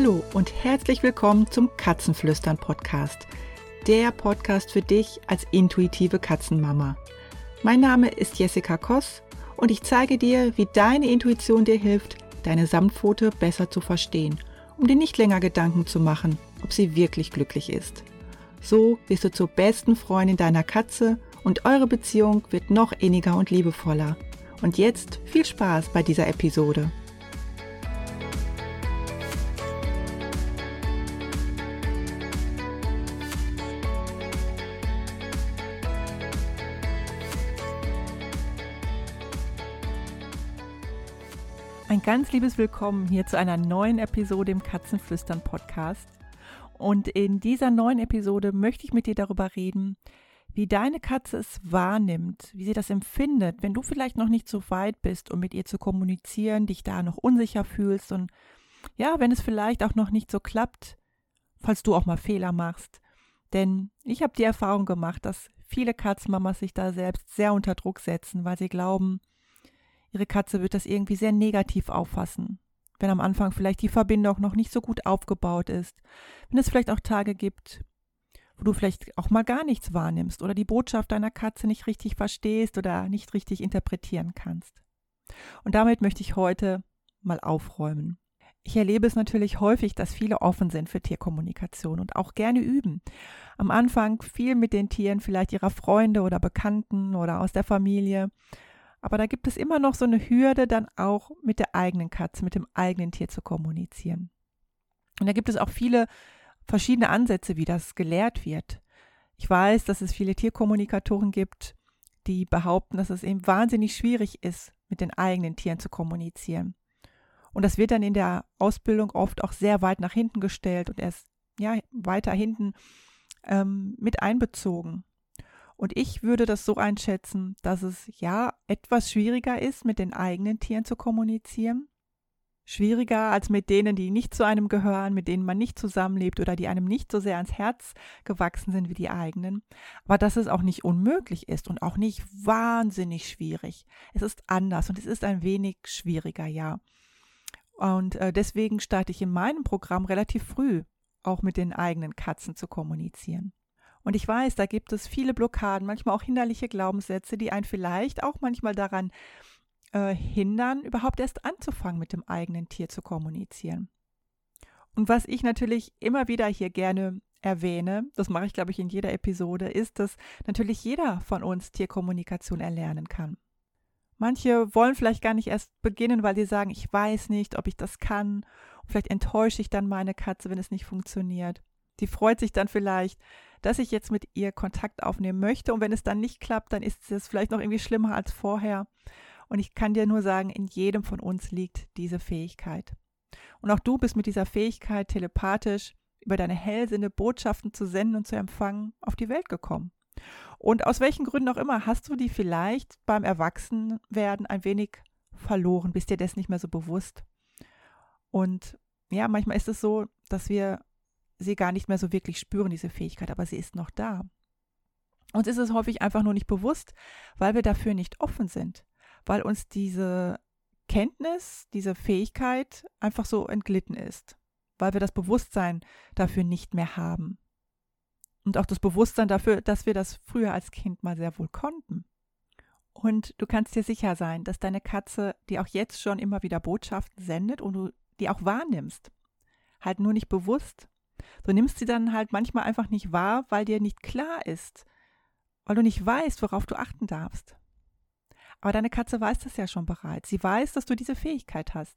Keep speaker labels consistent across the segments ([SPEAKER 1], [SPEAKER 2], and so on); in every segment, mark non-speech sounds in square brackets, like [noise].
[SPEAKER 1] Hallo und herzlich willkommen zum Katzenflüstern Podcast. Der Podcast für dich als intuitive Katzenmama. Mein Name ist Jessica Koss und ich zeige dir, wie deine Intuition dir hilft, deine Samtpfote besser zu verstehen, um dir nicht länger Gedanken zu machen, ob sie wirklich glücklich ist. So wirst du zur besten Freundin deiner Katze und eure Beziehung wird noch inniger und liebevoller. Und jetzt viel Spaß bei dieser Episode. Ein ganz liebes Willkommen hier zu einer neuen Episode im Katzenflüstern Podcast. Und in dieser neuen Episode möchte ich mit dir darüber reden, wie deine Katze es wahrnimmt, wie sie das empfindet, wenn du vielleicht noch nicht so weit bist, um mit ihr zu kommunizieren, dich da noch unsicher fühlst und ja, wenn es vielleicht auch noch nicht so klappt, falls du auch mal Fehler machst. Denn ich habe die Erfahrung gemacht, dass viele Katzenmamas sich da selbst sehr unter Druck setzen, weil sie glauben, ihre Katze wird das irgendwie sehr negativ auffassen. Wenn am Anfang vielleicht die Verbindung noch nicht so gut aufgebaut ist. Wenn es vielleicht auch Tage gibt, wo du vielleicht auch mal gar nichts wahrnimmst oder die Botschaft deiner Katze nicht richtig verstehst oder nicht richtig interpretieren kannst. Und damit möchte ich heute mal aufräumen. Ich erlebe es natürlich häufig, dass viele offen sind für Tierkommunikation und auch gerne üben. Am Anfang viel mit den Tieren vielleicht ihrer Freunde oder Bekannten oder aus der Familie aber da gibt es immer noch so eine Hürde, dann auch mit der eigenen Katze, mit dem eigenen Tier zu kommunizieren. Und da gibt es auch viele verschiedene Ansätze, wie das gelehrt wird. Ich weiß, dass es viele Tierkommunikatoren gibt, die behaupten, dass es eben wahnsinnig schwierig ist, mit den eigenen Tieren zu kommunizieren. Und das wird dann in der Ausbildung oft auch sehr weit nach hinten gestellt und erst ja, weiter hinten ähm, mit einbezogen. Und ich würde das so einschätzen, dass es ja etwas schwieriger ist, mit den eigenen Tieren zu kommunizieren. Schwieriger als mit denen, die nicht zu einem gehören, mit denen man nicht zusammenlebt oder die einem nicht so sehr ans Herz gewachsen sind wie die eigenen. Aber dass es auch nicht unmöglich ist und auch nicht wahnsinnig schwierig. Es ist anders und es ist ein wenig schwieriger, ja. Und äh, deswegen starte ich in meinem Programm relativ früh auch mit den eigenen Katzen zu kommunizieren. Und ich weiß, da gibt es viele Blockaden, manchmal auch hinderliche Glaubenssätze, die einen vielleicht auch manchmal daran äh, hindern, überhaupt erst anzufangen, mit dem eigenen Tier zu kommunizieren. Und was ich natürlich immer wieder hier gerne erwähne, das mache ich, glaube ich, in jeder Episode, ist, dass natürlich jeder von uns Tierkommunikation erlernen kann. Manche wollen vielleicht gar nicht erst beginnen, weil sie sagen, ich weiß nicht, ob ich das kann. vielleicht enttäusche ich dann meine Katze, wenn es nicht funktioniert. Die freut sich dann vielleicht, dass ich jetzt mit ihr Kontakt aufnehmen möchte. Und wenn es dann nicht klappt, dann ist es vielleicht noch irgendwie schlimmer als vorher. Und ich kann dir nur sagen, in jedem von uns liegt diese Fähigkeit. Und auch du bist mit dieser Fähigkeit telepathisch über deine Hellsinne Botschaften zu senden und zu empfangen auf die Welt gekommen. Und aus welchen Gründen auch immer hast du die vielleicht beim Erwachsenwerden ein wenig verloren, bist dir das nicht mehr so bewusst. Und ja, manchmal ist es so, dass wir sie gar nicht mehr so wirklich spüren, diese Fähigkeit, aber sie ist noch da. Uns ist es häufig einfach nur nicht bewusst, weil wir dafür nicht offen sind, weil uns diese Kenntnis, diese Fähigkeit einfach so entglitten ist, weil wir das Bewusstsein dafür nicht mehr haben. Und auch das Bewusstsein dafür, dass wir das früher als Kind mal sehr wohl konnten. Und du kannst dir sicher sein, dass deine Katze dir auch jetzt schon immer wieder Botschaften sendet und du die auch wahrnimmst. Halt nur nicht bewusst, Du nimmst sie dann halt manchmal einfach nicht wahr, weil dir nicht klar ist, weil du nicht weißt, worauf du achten darfst. Aber deine Katze weiß das ja schon bereits. Sie weiß, dass du diese Fähigkeit hast.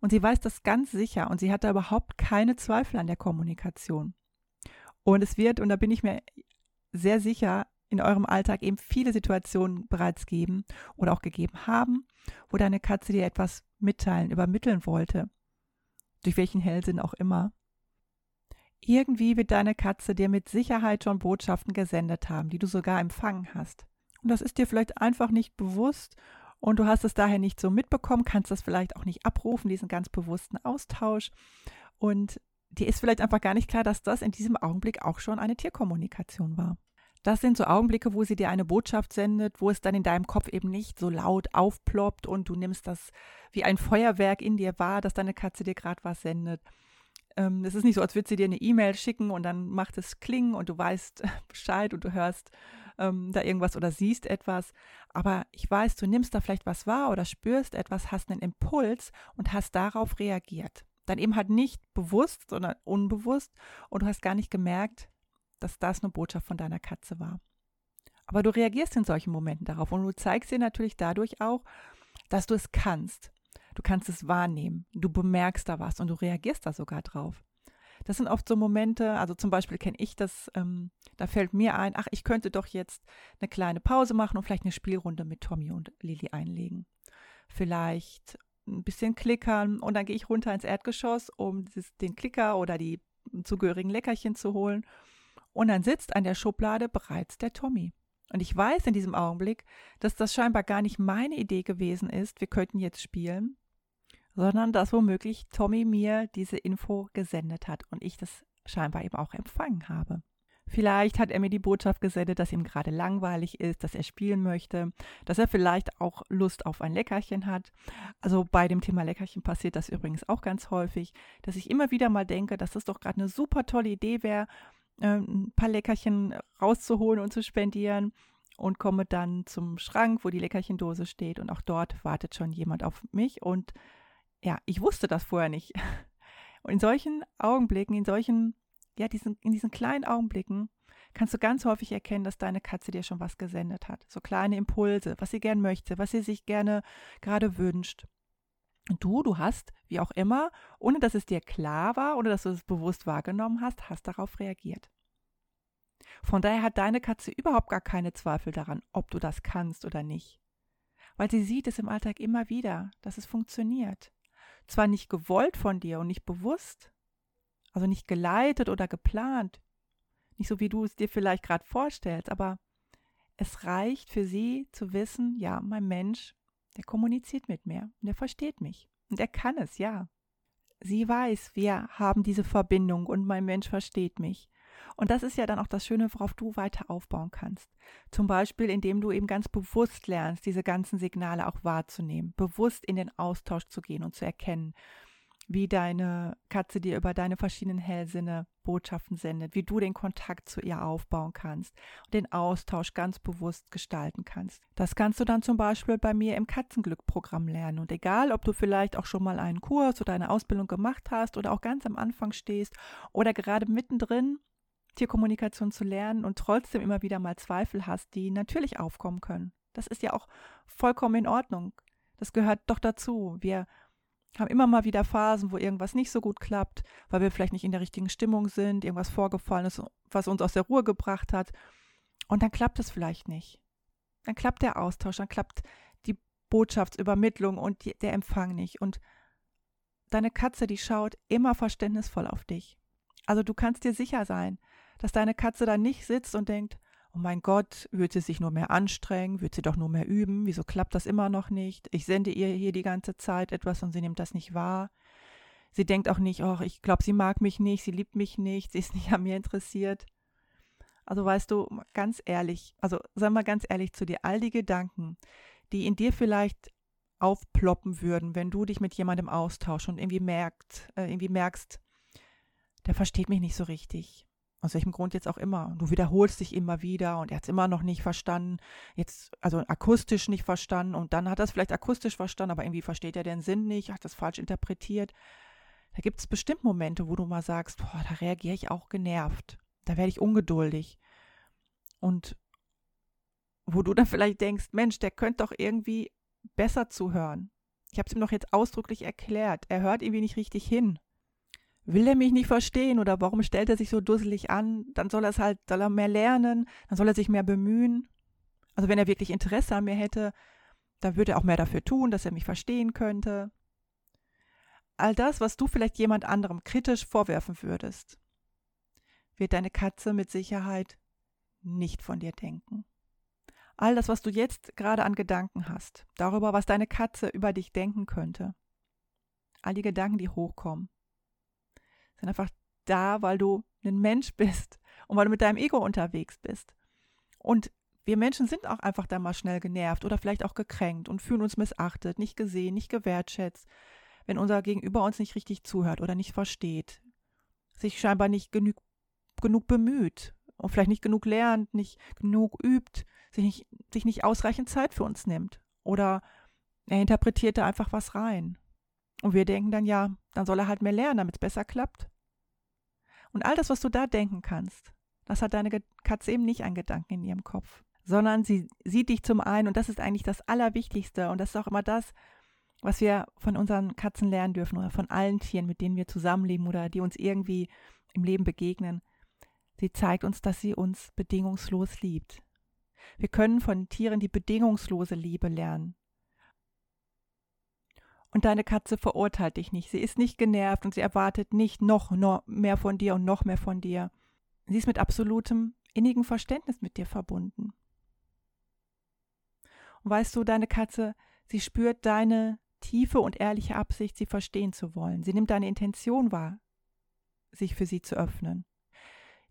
[SPEAKER 1] Und sie weiß das ganz sicher und sie hat da überhaupt keine Zweifel an der Kommunikation. Und es wird, und da bin ich mir sehr sicher, in eurem Alltag eben viele Situationen bereits geben oder auch gegeben haben, wo deine Katze dir etwas mitteilen, übermitteln wollte. Durch welchen Hellsinn auch immer. Irgendwie wird deine Katze dir mit Sicherheit schon Botschaften gesendet haben, die du sogar empfangen hast. Und das ist dir vielleicht einfach nicht bewusst und du hast es daher nicht so mitbekommen, kannst das vielleicht auch nicht abrufen, diesen ganz bewussten Austausch. Und dir ist vielleicht einfach gar nicht klar, dass das in diesem Augenblick auch schon eine Tierkommunikation war. Das sind so Augenblicke, wo sie dir eine Botschaft sendet, wo es dann in deinem Kopf eben nicht so laut aufploppt und du nimmst das wie ein Feuerwerk in dir wahr, dass deine Katze dir gerade was sendet, ähm, es ist nicht so, als würde sie dir eine E-Mail schicken und dann macht es klingen und du weißt [laughs] Bescheid und du hörst ähm, da irgendwas oder siehst etwas. Aber ich weiß, du nimmst da vielleicht was wahr oder spürst etwas, hast einen Impuls und hast darauf reagiert. Dann eben halt nicht bewusst, sondern unbewusst und du hast gar nicht gemerkt, dass das eine Botschaft von deiner Katze war. Aber du reagierst in solchen Momenten darauf und du zeigst dir natürlich dadurch auch, dass du es kannst. Du kannst es wahrnehmen, du bemerkst da was und du reagierst da sogar drauf. Das sind oft so Momente, also zum Beispiel kenne ich das, ähm, da fällt mir ein, ach, ich könnte doch jetzt eine kleine Pause machen und vielleicht eine Spielrunde mit Tommy und Lilly einlegen. Vielleicht ein bisschen klickern und dann gehe ich runter ins Erdgeschoss, um das, den Klicker oder die zugehörigen Leckerchen zu holen. Und dann sitzt an der Schublade bereits der Tommy. Und ich weiß in diesem Augenblick, dass das scheinbar gar nicht meine Idee gewesen ist, wir könnten jetzt spielen, sondern dass womöglich Tommy mir diese Info gesendet hat und ich das scheinbar eben auch empfangen habe. Vielleicht hat er mir die Botschaft gesendet, dass ihm gerade langweilig ist, dass er spielen möchte, dass er vielleicht auch Lust auf ein Leckerchen hat. Also bei dem Thema Leckerchen passiert das übrigens auch ganz häufig, dass ich immer wieder mal denke, dass das doch gerade eine super tolle Idee wäre, ähm, ein paar Leckerchen rauszuholen und zu spendieren und komme dann zum Schrank, wo die Leckerchendose steht und auch dort wartet schon jemand auf mich und ja, ich wusste das vorher nicht. Und in solchen Augenblicken, in solchen, ja, diesen, in diesen kleinen Augenblicken kannst du ganz häufig erkennen, dass deine Katze dir schon was gesendet hat. So kleine Impulse, was sie gern möchte, was sie sich gerne gerade wünscht. Und du, du hast, wie auch immer, ohne dass es dir klar war, ohne dass du es bewusst wahrgenommen hast, hast darauf reagiert. Von daher hat deine Katze überhaupt gar keine Zweifel daran, ob du das kannst oder nicht. Weil sie sieht es im Alltag immer wieder, dass es funktioniert. Zwar nicht gewollt von dir und nicht bewusst, also nicht geleitet oder geplant, nicht so wie du es dir vielleicht gerade vorstellst, aber es reicht für sie zu wissen, ja, mein Mensch, der kommuniziert mit mir und der versteht mich und er kann es, ja. Sie weiß, wir haben diese Verbindung und mein Mensch versteht mich. Und das ist ja dann auch das Schöne, worauf du weiter aufbauen kannst. Zum Beispiel, indem du eben ganz bewusst lernst, diese ganzen Signale auch wahrzunehmen, bewusst in den Austausch zu gehen und zu erkennen, wie deine Katze dir über deine verschiedenen Hellsinne Botschaften sendet, wie du den Kontakt zu ihr aufbauen kannst und den Austausch ganz bewusst gestalten kannst. Das kannst du dann zum Beispiel bei mir im Katzenglück-Programm lernen. Und egal, ob du vielleicht auch schon mal einen Kurs oder eine Ausbildung gemacht hast oder auch ganz am Anfang stehst oder gerade mittendrin Tierkommunikation zu lernen und trotzdem immer wieder mal Zweifel hast, die natürlich aufkommen können. Das ist ja auch vollkommen in Ordnung. Das gehört doch dazu. Wir haben immer mal wieder Phasen, wo irgendwas nicht so gut klappt, weil wir vielleicht nicht in der richtigen Stimmung sind, irgendwas vorgefallen ist, was uns aus der Ruhe gebracht hat. Und dann klappt es vielleicht nicht. Dann klappt der Austausch, dann klappt die Botschaftsübermittlung und die, der Empfang nicht. Und deine Katze, die schaut immer verständnisvoll auf dich. Also du kannst dir sicher sein, dass deine Katze da nicht sitzt und denkt, oh mein Gott, wird sie sich nur mehr anstrengen, wird sie doch nur mehr üben, wieso klappt das immer noch nicht? Ich sende ihr hier die ganze Zeit etwas und sie nimmt das nicht wahr. Sie denkt auch nicht, oh, ich glaube, sie mag mich nicht, sie liebt mich nicht, sie ist nicht an mir interessiert. Also weißt du, ganz ehrlich, also sei mal ganz ehrlich zu dir, all die Gedanken, die in dir vielleicht aufploppen würden, wenn du dich mit jemandem austauschst und irgendwie merkt, äh, irgendwie merkst, der versteht mich nicht so richtig aus welchem Grund jetzt auch immer. Du wiederholst dich immer wieder und er hat es immer noch nicht verstanden, jetzt also akustisch nicht verstanden und dann hat er es vielleicht akustisch verstanden, aber irgendwie versteht er den Sinn nicht, hat das falsch interpretiert. Da gibt es bestimmt Momente, wo du mal sagst, boah, da reagiere ich auch genervt, da werde ich ungeduldig. Und wo du dann vielleicht denkst, Mensch, der könnte doch irgendwie besser zuhören. Ich habe es ihm doch jetzt ausdrücklich erklärt. Er hört irgendwie nicht richtig hin will er mich nicht verstehen oder warum stellt er sich so dusselig an? Dann soll er es halt, soll er mehr lernen, dann soll er sich mehr bemühen. Also wenn er wirklich Interesse an mir hätte, dann würde er auch mehr dafür tun, dass er mich verstehen könnte. All das, was du vielleicht jemand anderem kritisch vorwerfen würdest, wird deine Katze mit Sicherheit nicht von dir denken. All das, was du jetzt gerade an Gedanken hast, darüber, was deine Katze über dich denken könnte, all die Gedanken, die hochkommen, sind einfach da, weil du ein Mensch [laughs] bist und weil du mit deinem Ego unterwegs bist. Und wir Menschen sind auch einfach da mal schnell genervt oder vielleicht auch gekränkt und fühlen uns missachtet, nicht gesehen, nicht gewertschätzt, wenn unser Gegenüber uns nicht richtig zuhört oder nicht versteht. sich scheinbar nicht genug, genug bemüht und vielleicht nicht genug lernt, nicht genug übt, sich nicht, sich nicht ausreichend Zeit für uns nimmt. Oder er interpretiert da einfach was rein. Und wir denken dann, ja, dann soll er halt mehr lernen, damit es besser klappt. Und all das, was du da denken kannst, das hat deine Katze eben nicht an Gedanken in ihrem Kopf, sondern sie sieht dich zum einen, und das ist eigentlich das Allerwichtigste, und das ist auch immer das, was wir von unseren Katzen lernen dürfen oder von allen Tieren, mit denen wir zusammenleben oder die uns irgendwie im Leben begegnen. Sie zeigt uns, dass sie uns bedingungslos liebt. Wir können von Tieren die bedingungslose Liebe lernen. Und deine Katze verurteilt dich nicht. Sie ist nicht genervt und sie erwartet nicht noch, noch mehr von dir und noch mehr von dir. Sie ist mit absolutem innigen Verständnis mit dir verbunden. Und weißt du, deine Katze, sie spürt deine tiefe und ehrliche Absicht, sie verstehen zu wollen. Sie nimmt deine Intention wahr, sich für sie zu öffnen.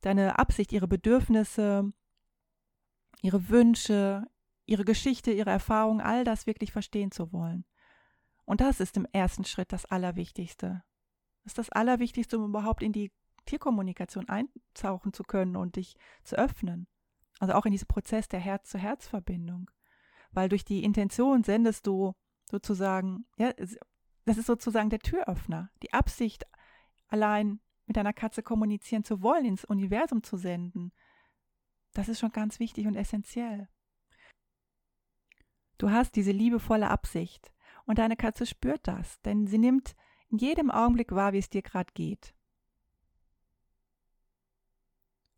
[SPEAKER 1] Deine Absicht, ihre Bedürfnisse, ihre Wünsche, ihre Geschichte, ihre Erfahrungen, all das wirklich verstehen zu wollen. Und das ist im ersten Schritt das Allerwichtigste. Das ist das Allerwichtigste, um überhaupt in die Tierkommunikation eintauchen zu können und dich zu öffnen. Also auch in diesen Prozess der Herz-zu-Herz-Verbindung. Weil durch die Intention sendest du sozusagen, ja, das ist sozusagen der Türöffner. Die Absicht, allein mit deiner Katze kommunizieren zu wollen, ins Universum zu senden. Das ist schon ganz wichtig und essentiell. Du hast diese liebevolle Absicht. Und deine Katze spürt das, denn sie nimmt in jedem Augenblick wahr, wie es dir gerade geht.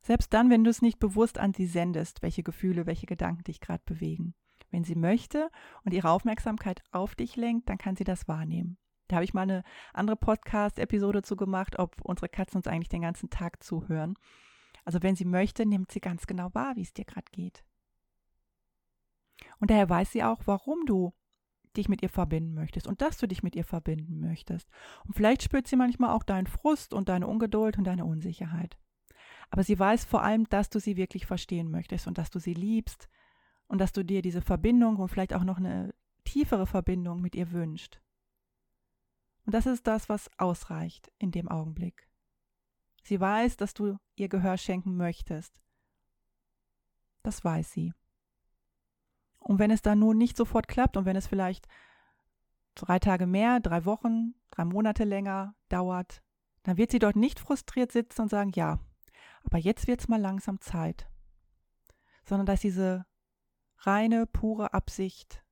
[SPEAKER 1] Selbst dann, wenn du es nicht bewusst an sie sendest, welche Gefühle, welche Gedanken dich gerade bewegen. Wenn sie möchte und ihre Aufmerksamkeit auf dich lenkt, dann kann sie das wahrnehmen. Da habe ich mal eine andere Podcast-Episode zu gemacht, ob unsere Katzen uns eigentlich den ganzen Tag zuhören. Also wenn sie möchte, nimmt sie ganz genau wahr, wie es dir gerade geht. Und daher weiß sie auch, warum du dich mit ihr verbinden möchtest und dass du dich mit ihr verbinden möchtest. Und vielleicht spürt sie manchmal auch deinen Frust und deine Ungeduld und deine Unsicherheit. Aber sie weiß vor allem, dass du sie wirklich verstehen möchtest und dass du sie liebst und dass du dir diese Verbindung und vielleicht auch noch eine tiefere Verbindung mit ihr wünscht. Und das ist das, was ausreicht in dem Augenblick. Sie weiß, dass du ihr Gehör schenken möchtest. Das weiß sie. Und wenn es dann nun nicht sofort klappt und wenn es vielleicht drei Tage mehr, drei Wochen, drei Monate länger dauert, dann wird sie dort nicht frustriert sitzen und sagen, ja, aber jetzt wird es mal langsam Zeit. Sondern dass diese reine, pure Absicht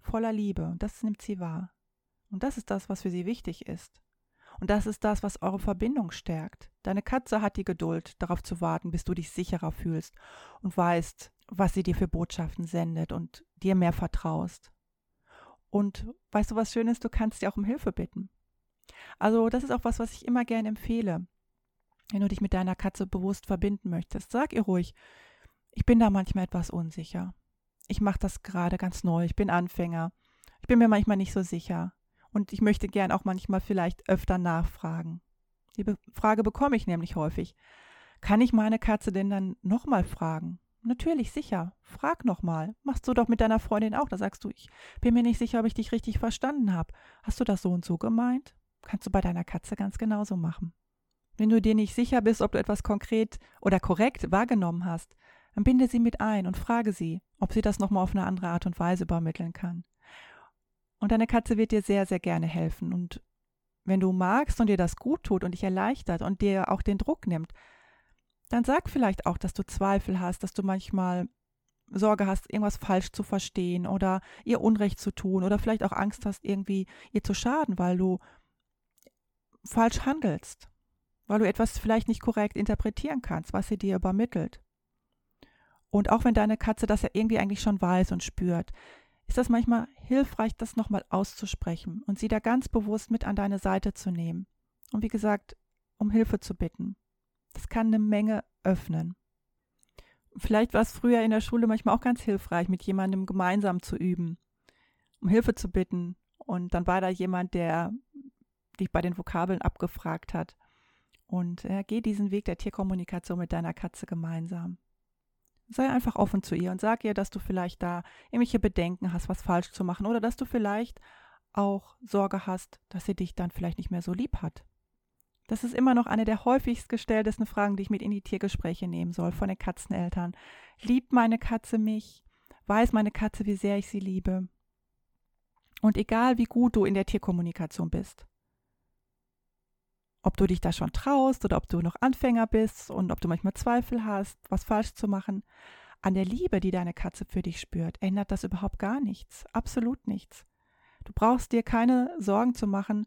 [SPEAKER 1] voller Liebe, das nimmt sie wahr. Und das ist das, was für sie wichtig ist. Und das ist das, was eure Verbindung stärkt. Deine Katze hat die Geduld, darauf zu warten, bis du dich sicherer fühlst und weißt, was sie dir für Botschaften sendet und dir mehr vertraust. Und weißt du, was schön ist? Du kannst dir auch um Hilfe bitten. Also, das ist auch was, was ich immer gerne empfehle. Wenn du dich mit deiner Katze bewusst verbinden möchtest, sag ihr ruhig, ich bin da manchmal etwas unsicher. Ich mache das gerade ganz neu, ich bin Anfänger. Ich bin mir manchmal nicht so sicher. Und ich möchte gern auch manchmal vielleicht öfter nachfragen. Die Frage bekomme ich nämlich häufig. Kann ich meine Katze denn dann nochmal fragen? Natürlich, sicher. Frag nochmal. Machst du doch mit deiner Freundin auch. Da sagst du, ich bin mir nicht sicher, ob ich dich richtig verstanden habe. Hast du das so und so gemeint? Kannst du bei deiner Katze ganz genauso machen. Wenn du dir nicht sicher bist, ob du etwas konkret oder korrekt wahrgenommen hast, dann binde sie mit ein und frage sie, ob sie das nochmal auf eine andere Art und Weise übermitteln kann. Und deine Katze wird dir sehr, sehr gerne helfen. Und wenn du magst und dir das gut tut und dich erleichtert und dir auch den Druck nimmt, dann sag vielleicht auch, dass du Zweifel hast, dass du manchmal Sorge hast, irgendwas falsch zu verstehen oder ihr Unrecht zu tun oder vielleicht auch Angst hast, irgendwie ihr zu schaden, weil du falsch handelst, weil du etwas vielleicht nicht korrekt interpretieren kannst, was sie dir übermittelt. Und auch wenn deine Katze das ja irgendwie eigentlich schon weiß und spürt, ist das manchmal hilfreich, das nochmal auszusprechen und sie da ganz bewusst mit an deine Seite zu nehmen. Und wie gesagt, um Hilfe zu bitten. Das kann eine Menge öffnen. Vielleicht war es früher in der Schule manchmal auch ganz hilfreich, mit jemandem gemeinsam zu üben, um Hilfe zu bitten. Und dann war da jemand, der dich bei den Vokabeln abgefragt hat. Und äh, geh diesen Weg der Tierkommunikation mit deiner Katze gemeinsam. Sei einfach offen zu ihr und sag ihr, dass du vielleicht da irgendwelche Bedenken hast, was falsch zu machen oder dass du vielleicht auch Sorge hast, dass sie dich dann vielleicht nicht mehr so lieb hat Das ist immer noch eine der häufigst gestelltesten Fragen, die ich mit in die Tiergespräche nehmen soll von den Katzeneltern. Liebt meine Katze mich? Weiß meine Katze, wie sehr ich sie liebe? Und egal wie gut du in der Tierkommunikation bist, ob du dich da schon traust oder ob du noch Anfänger bist und ob du manchmal Zweifel hast, was falsch zu machen, an der Liebe, die deine Katze für dich spürt, ändert das überhaupt gar nichts, absolut nichts. Du brauchst dir keine Sorgen zu machen,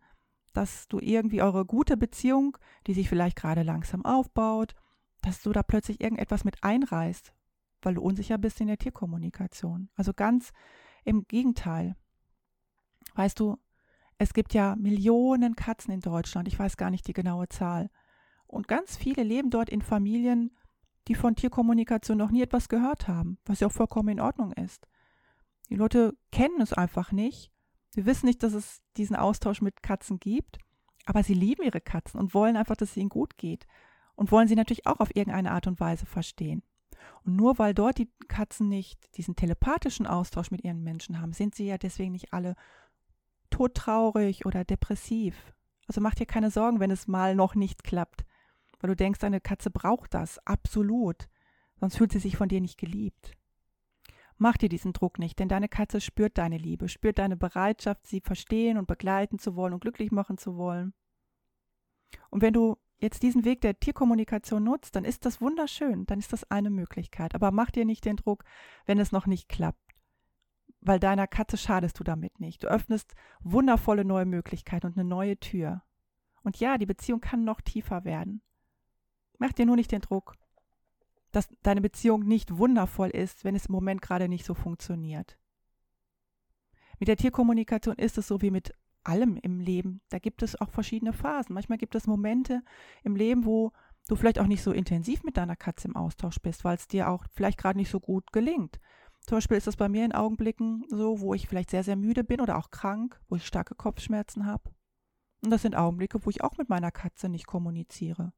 [SPEAKER 1] dass du irgendwie eure gute Beziehung, die sich vielleicht gerade langsam aufbaut, dass du da plötzlich irgendetwas mit einreißt, weil du unsicher bist in der Tierkommunikation. Also ganz im Gegenteil. Weißt du, es gibt ja Millionen Katzen in Deutschland, ich weiß gar nicht die genaue Zahl. Und ganz viele leben dort in Familien, die von Tierkommunikation noch nie etwas gehört haben, was ja auch vollkommen in Ordnung ist. Die Leute kennen es einfach nicht Sie wissen nicht, dass es diesen Austausch mit Katzen gibt, aber sie lieben ihre Katzen und wollen einfach, dass es ihnen gut geht und wollen sie natürlich auch auf irgendeine Art und Weise verstehen. Und nur weil dort die Katzen nicht diesen telepathischen Austausch mit ihren Menschen haben, sind sie ja deswegen nicht alle todtraurig oder depressiv. Also mach dir keine Sorgen, wenn es mal noch nicht klappt, weil du denkst, deine Katze braucht das, absolut, sonst fühlt sie sich von dir nicht geliebt. Mach dir diesen Druck nicht, denn deine Katze spürt deine Liebe, spürt deine Bereitschaft, sie verstehen und begleiten zu wollen und glücklich machen zu wollen. Und wenn du jetzt diesen Weg der Tierkommunikation nutzt, dann ist das wunderschön, dann ist das eine Möglichkeit. Aber mach dir nicht den Druck, wenn es noch nicht klappt, weil deiner Katze schadest du damit nicht. Du öffnest wundervolle neue Möglichkeiten und eine neue Tür. Und ja, die Beziehung kann noch tiefer werden. Mach dir nur nicht den Druck dass deine Beziehung nicht wundervoll ist, wenn es im Moment gerade nicht so funktioniert. Mit der Tierkommunikation ist es so wie mit allem im Leben. Da gibt es auch verschiedene Phasen. Manchmal gibt es Momente im Leben, wo du vielleicht auch nicht so intensiv mit deiner Katze im Austausch bist, weil es dir auch vielleicht gerade nicht so gut gelingt. Zum Beispiel ist das bei mir in Augenblicken so, wo ich vielleicht sehr, sehr müde bin oder auch krank, wo ich starke Kopfschmerzen habe. Und das sind Augenblicke, wo ich auch mit meiner Katze nicht kommuniziere.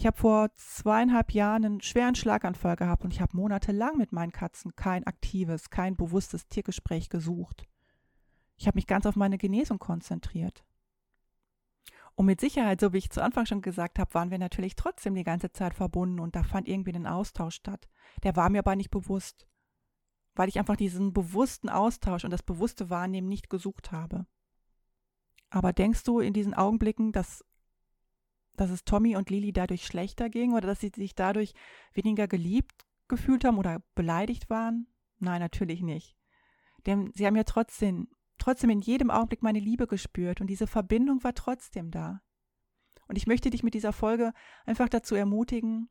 [SPEAKER 1] Ich habe vor zweieinhalb Jahren einen schweren Schlaganfall gehabt und ich habe monatelang mit meinen Katzen kein aktives, kein bewusstes Tiergespräch gesucht. Ich habe mich ganz auf meine Genesung konzentriert. Und mit Sicherheit, so wie ich zu Anfang schon gesagt habe, waren wir natürlich trotzdem die ganze Zeit verbunden und da fand irgendwie ein Austausch statt. Der war mir aber nicht bewusst, weil ich einfach diesen bewussten Austausch und das bewusste Wahrnehmen nicht gesucht habe. Aber denkst du in diesen Augenblicken, dass dass es Tommy und Lili dadurch schlechter ging oder dass sie sich dadurch weniger geliebt gefühlt haben oder beleidigt waren? Nein, natürlich nicht. Denn sie haben ja trotzdem, trotzdem in jedem Augenblick meine Liebe gespürt und diese Verbindung war trotzdem da. Und ich möchte dich mit dieser Folge einfach dazu ermutigen,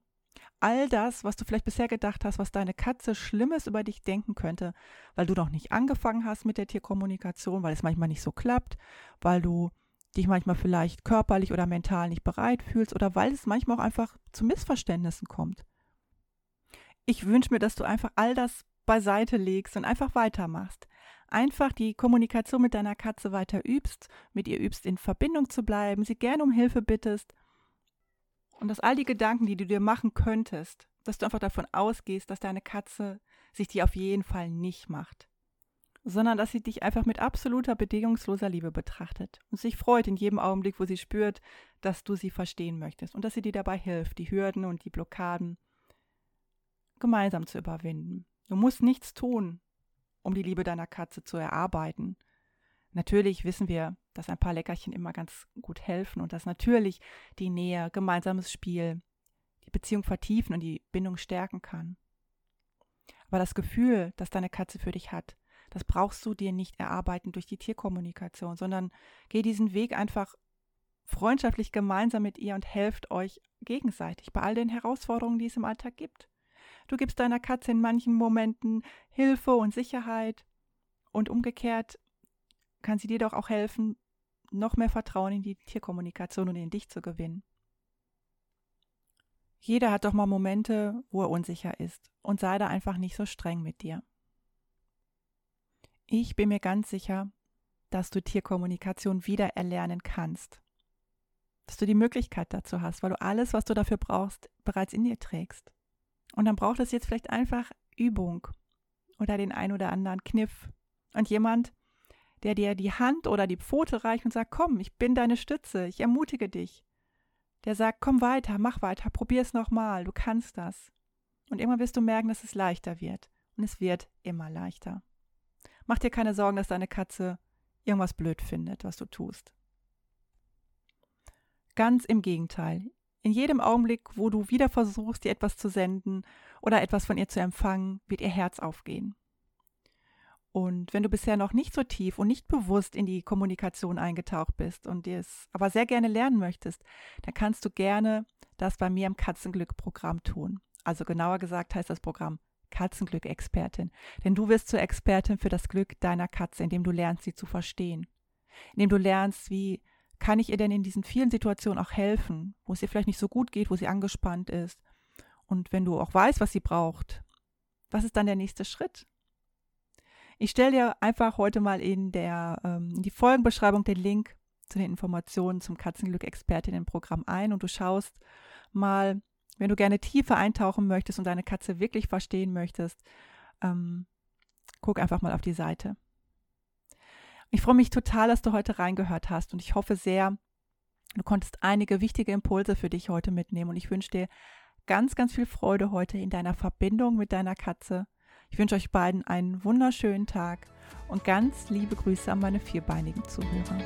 [SPEAKER 1] all das, was du vielleicht bisher gedacht hast, was deine Katze Schlimmes über dich denken könnte, weil du noch nicht angefangen hast mit der Tierkommunikation, weil es manchmal nicht so klappt, weil du dich manchmal vielleicht körperlich oder mental nicht bereit fühlst oder weil es manchmal auch einfach zu Missverständnissen kommt. Ich wünsche mir, dass du einfach all das beiseite legst und einfach weitermachst. Einfach die Kommunikation mit deiner Katze weiter übst, mit ihr übst, in Verbindung zu bleiben, sie gerne um Hilfe bittest und dass all die Gedanken, die du dir machen könntest, dass du einfach davon ausgehst, dass deine Katze sich die auf jeden Fall nicht macht sondern dass sie dich einfach mit absoluter bedingungsloser Liebe betrachtet und sich freut in jedem Augenblick, wo sie spürt, dass du sie verstehen möchtest und dass sie dir dabei hilft, die Hürden und die Blockaden gemeinsam zu überwinden. Du musst nichts tun, um die Liebe deiner Katze zu erarbeiten. Natürlich wissen wir, dass ein paar Leckerchen immer ganz gut helfen und dass natürlich die Nähe, gemeinsames Spiel die Beziehung vertiefen und die Bindung stärken kann. Aber das Gefühl, das deine Katze für dich hat, das brauchst du dir nicht erarbeiten durch die Tierkommunikation, sondern geh diesen Weg einfach freundschaftlich gemeinsam mit ihr und helft euch gegenseitig bei all den Herausforderungen, die es im Alltag gibt. Du gibst deiner Katze in manchen Momenten Hilfe und Sicherheit und umgekehrt kann sie dir doch auch helfen, noch mehr Vertrauen in die Tierkommunikation und in dich zu gewinnen. Jeder hat doch mal Momente, wo er unsicher ist und sei da einfach nicht so streng mit dir. Ich bin mir ganz sicher, dass du Tierkommunikation wieder erlernen kannst. Dass du die Möglichkeit dazu hast, weil du alles, was du dafür brauchst, bereits in dir trägst. Und dann braucht es jetzt vielleicht einfach Übung oder den ein oder anderen Kniff und jemand, der dir die Hand oder die Pfote reicht und sagt, komm, ich bin deine Stütze, ich ermutige dich. der sagt, komm weiter, mach weiter, probier es nochmal, du kannst das. Und irgendwann wirst du merken, dass es leichter wird. Und es wird immer leichter. Mach dir keine Sorgen, dass deine Katze irgendwas blöd findet, was du tust. Ganz im Gegenteil. In jedem Augenblick, wo du wieder versuchst, ihr etwas zu senden oder etwas von ihr zu empfangen, wird ihr Herz aufgehen. Und wenn du bisher noch nicht so tief und nicht bewusst in die Kommunikation eingetaucht bist und dir es aber sehr gerne lernen möchtest, dann kannst du gerne das bei mir im Katzenglück-Programm tun. Also genauer gesagt heißt das Programm Katzenglück-Expertin. Denn du wirst zur Expertin für das Glück deiner Katze, indem du lernst, sie zu verstehen. Indem du lernst, wie kann ich ihr denn in diesen vielen Situationen auch helfen, wo es ihr vielleicht nicht so gut geht, wo sie angespannt ist. Und wenn du auch weißt, was sie braucht, was ist dann der nächste Schritt? Ich stelle dir einfach heute mal in, der, ähm, in die Folgenbeschreibung den Link zu den Informationen zum Katzenglück-Expertinnen-Programm ein und du schaust mal, wenn du gerne tiefer eintauchen möchtest und deine Katze wirklich verstehen möchtest, ähm, guck einfach mal auf die Seite. Ich freue mich total, dass du heute reingehört hast und ich hoffe sehr, du konntest einige wichtige Impulse für dich heute mitnehmen und ich wünsche dir ganz, ganz viel Freude heute in deiner Verbindung mit deiner Katze ich wünsche euch beiden einen wunderschönen Tag und ganz liebe Grüße an meine vierbeinigen Zuhörer.